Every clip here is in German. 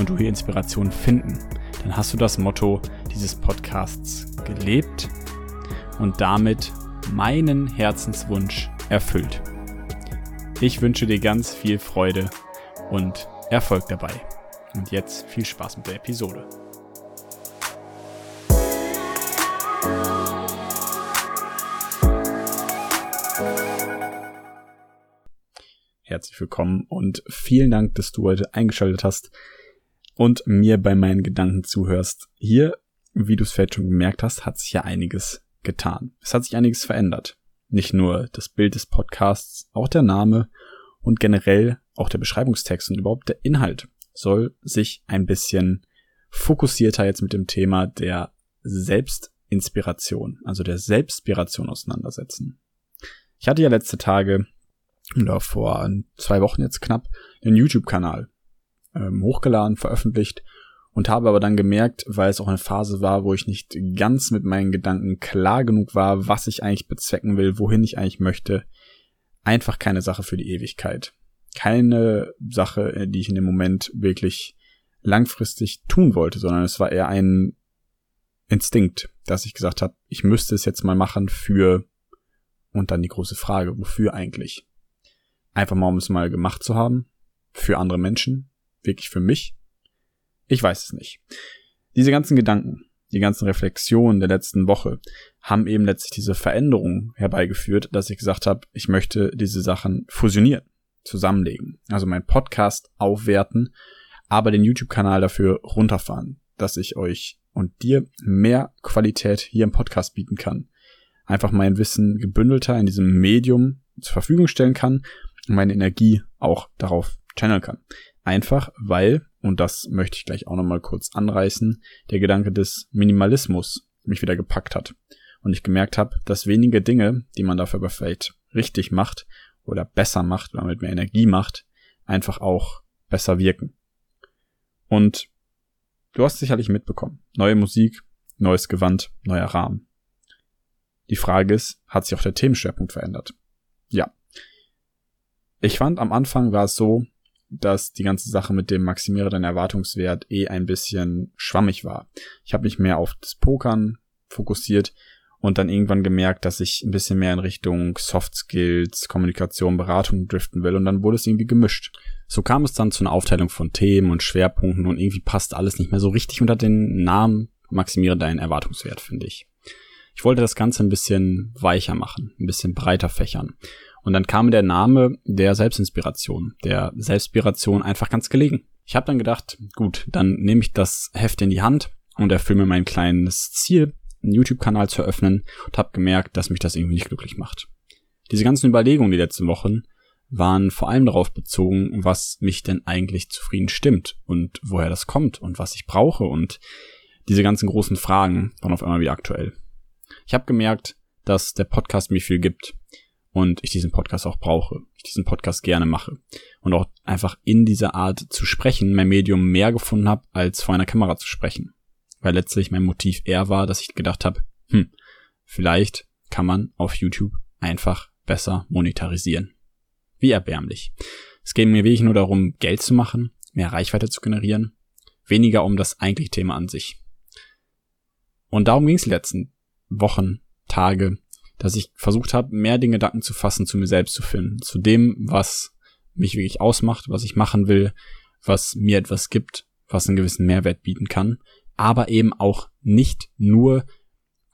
und du hier Inspiration finden, dann hast du das Motto dieses Podcasts gelebt und damit meinen Herzenswunsch erfüllt. Ich wünsche dir ganz viel Freude und Erfolg dabei. Und jetzt viel Spaß mit der Episode. Herzlich willkommen und vielen Dank, dass du heute eingeschaltet hast und mir bei meinen Gedanken zuhörst. Hier, wie du es vielleicht schon gemerkt hast, hat sich ja einiges getan. Es hat sich einiges verändert. Nicht nur das Bild des Podcasts, auch der Name und generell auch der Beschreibungstext und überhaupt der Inhalt soll sich ein bisschen fokussierter jetzt mit dem Thema der Selbstinspiration, also der Selbstspiration auseinandersetzen. Ich hatte ja letzte Tage oder vor zwei Wochen jetzt knapp einen YouTube-Kanal ähm, hochgeladen, veröffentlicht und habe aber dann gemerkt, weil es auch eine Phase war, wo ich nicht ganz mit meinen Gedanken klar genug war, was ich eigentlich bezwecken will, wohin ich eigentlich möchte, einfach keine Sache für die Ewigkeit. Keine Sache, äh, die ich in dem Moment wirklich langfristig tun wollte, sondern es war eher ein Instinkt, dass ich gesagt habe, ich müsste es jetzt mal machen für und dann die große Frage, wofür eigentlich? Einfach mal, um es mal gemacht zu haben, für andere Menschen, wirklich für mich ich weiß es nicht. Diese ganzen Gedanken, die ganzen Reflexionen der letzten Woche haben eben letztlich diese Veränderung herbeigeführt, dass ich gesagt habe, ich möchte diese Sachen fusionieren, zusammenlegen. Also meinen Podcast aufwerten, aber den YouTube-Kanal dafür runterfahren, dass ich euch und dir mehr Qualität hier im Podcast bieten kann. Einfach mein Wissen gebündelter in diesem Medium zur Verfügung stellen kann und meine Energie auch darauf channeln kann. Einfach weil und das möchte ich gleich auch nochmal kurz anreißen, der Gedanke des Minimalismus mich wieder gepackt hat. Und ich gemerkt habe, dass wenige Dinge, die man dafür aber vielleicht richtig macht oder besser macht oder mit mehr Energie macht, einfach auch besser wirken. Und du hast sicherlich mitbekommen. Neue Musik, neues Gewand, neuer Rahmen. Die Frage ist, hat sich auch der Themenschwerpunkt verändert? Ja. Ich fand am Anfang war es so, dass die ganze Sache mit dem Maximiere deinen Erwartungswert eh ein bisschen schwammig war. Ich habe mich mehr auf das Pokern fokussiert und dann irgendwann gemerkt, dass ich ein bisschen mehr in Richtung Soft Skills, Kommunikation, Beratung driften will und dann wurde es irgendwie gemischt. So kam es dann zu einer Aufteilung von Themen und Schwerpunkten und irgendwie passt alles nicht mehr so richtig unter den Namen Maximiere deinen Erwartungswert, finde ich. Ich wollte das Ganze ein bisschen weicher machen, ein bisschen breiter fächern. Und dann kam der Name der Selbstinspiration, der Selbstspiration einfach ganz gelegen. Ich habe dann gedacht, gut, dann nehme ich das Heft in die Hand und erfülle mir mein kleines Ziel, einen YouTube-Kanal zu eröffnen und habe gemerkt, dass mich das irgendwie nicht glücklich macht. Diese ganzen Überlegungen die letzten Wochen waren vor allem darauf bezogen, was mich denn eigentlich zufrieden stimmt und woher das kommt und was ich brauche und diese ganzen großen Fragen waren auf einmal wie aktuell. Ich habe gemerkt, dass der Podcast mir viel gibt und ich diesen Podcast auch brauche, ich diesen Podcast gerne mache und auch einfach in dieser Art zu sprechen mein Medium mehr gefunden habe, als vor einer Kamera zu sprechen. Weil letztlich mein Motiv eher war, dass ich gedacht habe, hm, vielleicht kann man auf YouTube einfach besser monetarisieren. Wie erbärmlich. Es geht mir wirklich nur darum, Geld zu machen, mehr Reichweite zu generieren, weniger um das eigentliche Thema an sich. Und darum ging es die letzten Wochen, Tage, dass ich versucht habe, mehr den Gedanken zu fassen, zu mir selbst zu finden, zu dem, was mich wirklich ausmacht, was ich machen will, was mir etwas gibt, was einen gewissen Mehrwert bieten kann, aber eben auch nicht nur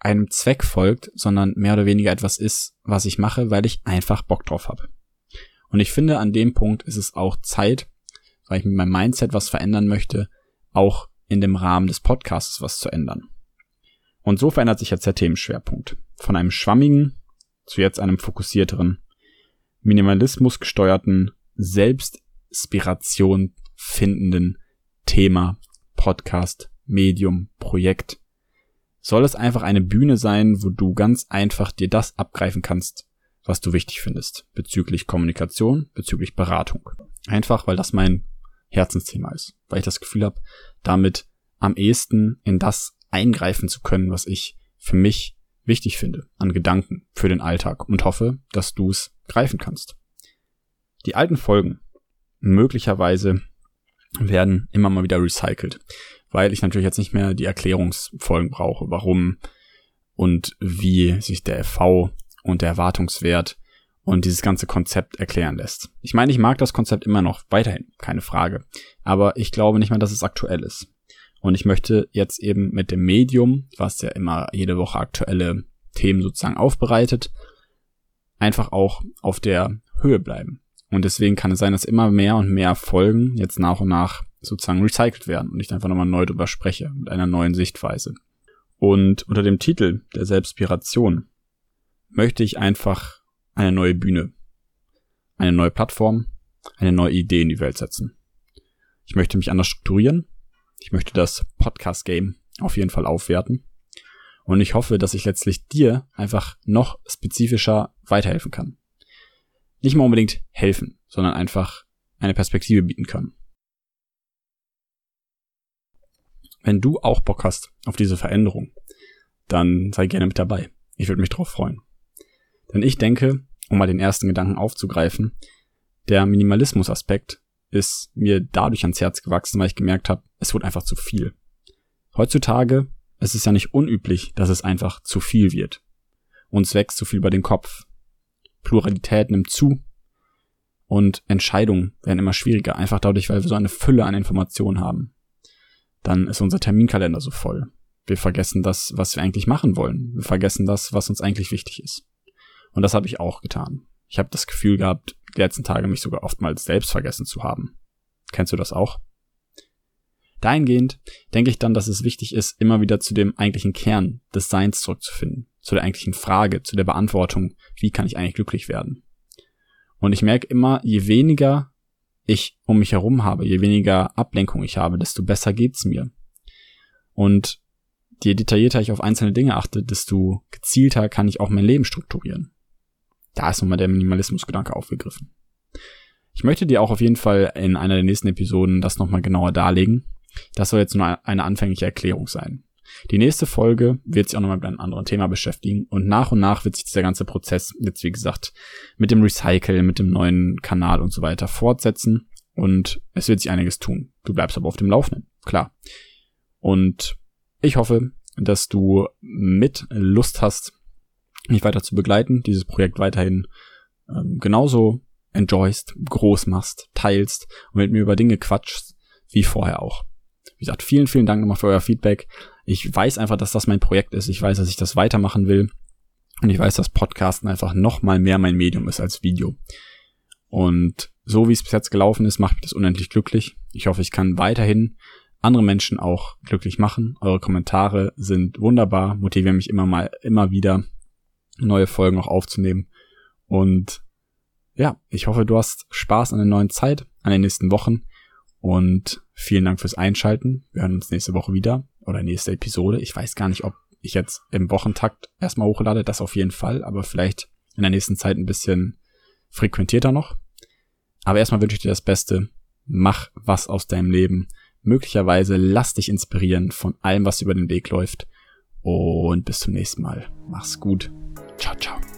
einem Zweck folgt, sondern mehr oder weniger etwas ist, was ich mache, weil ich einfach Bock drauf habe. Und ich finde, an dem Punkt ist es auch Zeit, weil ich mit meinem Mindset was verändern möchte, auch in dem Rahmen des Podcasts was zu ändern. Und so verändert sich jetzt der Themenschwerpunkt. Von einem schwammigen zu jetzt einem fokussierteren, Minimalismus gesteuerten, Selbstspiration findenden Thema, Podcast, Medium, Projekt, soll es einfach eine Bühne sein, wo du ganz einfach dir das abgreifen kannst, was du wichtig findest, bezüglich Kommunikation, bezüglich Beratung. Einfach, weil das mein Herzensthema ist, weil ich das Gefühl habe, damit am ehesten in das eingreifen zu können, was ich für mich wichtig finde an Gedanken für den Alltag und hoffe, dass du es greifen kannst. Die alten Folgen möglicherweise werden immer mal wieder recycelt, weil ich natürlich jetzt nicht mehr die Erklärungsfolgen brauche, warum und wie sich der FV und der Erwartungswert und dieses ganze Konzept erklären lässt. Ich meine, ich mag das Konzept immer noch weiterhin, keine Frage, aber ich glaube nicht mehr, dass es aktuell ist. Und ich möchte jetzt eben mit dem Medium, was ja immer jede Woche aktuelle Themen sozusagen aufbereitet, einfach auch auf der Höhe bleiben. Und deswegen kann es sein, dass immer mehr und mehr Folgen jetzt nach und nach sozusagen recycelt werden und ich einfach nochmal neu drüber spreche mit einer neuen Sichtweise. Und unter dem Titel der Selbstpiration möchte ich einfach eine neue Bühne, eine neue Plattform, eine neue Idee in die Welt setzen. Ich möchte mich anders strukturieren. Ich möchte das Podcast-Game auf jeden Fall aufwerten. Und ich hoffe, dass ich letztlich dir einfach noch spezifischer weiterhelfen kann nicht mal unbedingt helfen, sondern einfach eine Perspektive bieten kann. Wenn du auch Bock hast auf diese Veränderung, dann sei gerne mit dabei. Ich würde mich drauf freuen. Denn ich denke, um mal den ersten Gedanken aufzugreifen, der Minimalismus-Aspekt ist mir dadurch ans Herz gewachsen, weil ich gemerkt habe, es wird einfach zu viel. Heutzutage ist es ja nicht unüblich, dass es einfach zu viel wird. Uns wächst zu viel über den Kopf. Pluralität nimmt zu und Entscheidungen werden immer schwieriger, einfach dadurch, weil wir so eine Fülle an Informationen haben. Dann ist unser Terminkalender so voll. Wir vergessen das, was wir eigentlich machen wollen. Wir vergessen das, was uns eigentlich wichtig ist. Und das habe ich auch getan. Ich habe das Gefühl gehabt, die letzten Tage mich sogar oftmals selbst vergessen zu haben. Kennst du das auch? Dahingehend denke ich dann, dass es wichtig ist, immer wieder zu dem eigentlichen Kern des Seins zurückzufinden, zu der eigentlichen Frage, zu der Beantwortung, wie kann ich eigentlich glücklich werden? Und ich merke immer, je weniger ich um mich herum habe, je weniger Ablenkung ich habe, desto besser geht's mir. Und je detaillierter ich auf einzelne Dinge achte, desto gezielter kann ich auch mein Leben strukturieren. Da ist nochmal der Minimalismusgedanke aufgegriffen. Ich möchte dir auch auf jeden Fall in einer der nächsten Episoden das nochmal genauer darlegen, das soll jetzt nur eine anfängliche Erklärung sein. Die nächste Folge wird sich auch nochmal mit einem anderen Thema beschäftigen und nach und nach wird sich dieser ganze Prozess jetzt, wie gesagt, mit dem Recycle, mit dem neuen Kanal und so weiter fortsetzen und es wird sich einiges tun. Du bleibst aber auf dem Laufenden, klar. Und ich hoffe, dass du mit Lust hast, mich weiter zu begleiten, dieses Projekt weiterhin ähm, genauso enjoyst, groß machst, teilst und mit mir über Dinge quatschst, wie vorher auch. Wie gesagt, vielen, vielen Dank nochmal für euer Feedback. Ich weiß einfach, dass das mein Projekt ist. Ich weiß, dass ich das weitermachen will. Und ich weiß, dass Podcasten einfach noch mal mehr mein Medium ist als Video. Und so wie es bis jetzt gelaufen ist, macht mich das unendlich glücklich. Ich hoffe, ich kann weiterhin andere Menschen auch glücklich machen. Eure Kommentare sind wunderbar, motivieren mich immer mal, immer wieder neue Folgen noch aufzunehmen. Und ja, ich hoffe, du hast Spaß an der neuen Zeit, an den nächsten Wochen. Und vielen Dank fürs Einschalten. Wir hören uns nächste Woche wieder oder nächste Episode. Ich weiß gar nicht, ob ich jetzt im Wochentakt erstmal hochlade, das auf jeden Fall, aber vielleicht in der nächsten Zeit ein bisschen frequentierter noch. Aber erstmal wünsche ich dir das Beste. Mach was aus deinem Leben. Möglicherweise lass dich inspirieren von allem, was über den Weg läuft. Und bis zum nächsten Mal. Mach's gut. Ciao, ciao.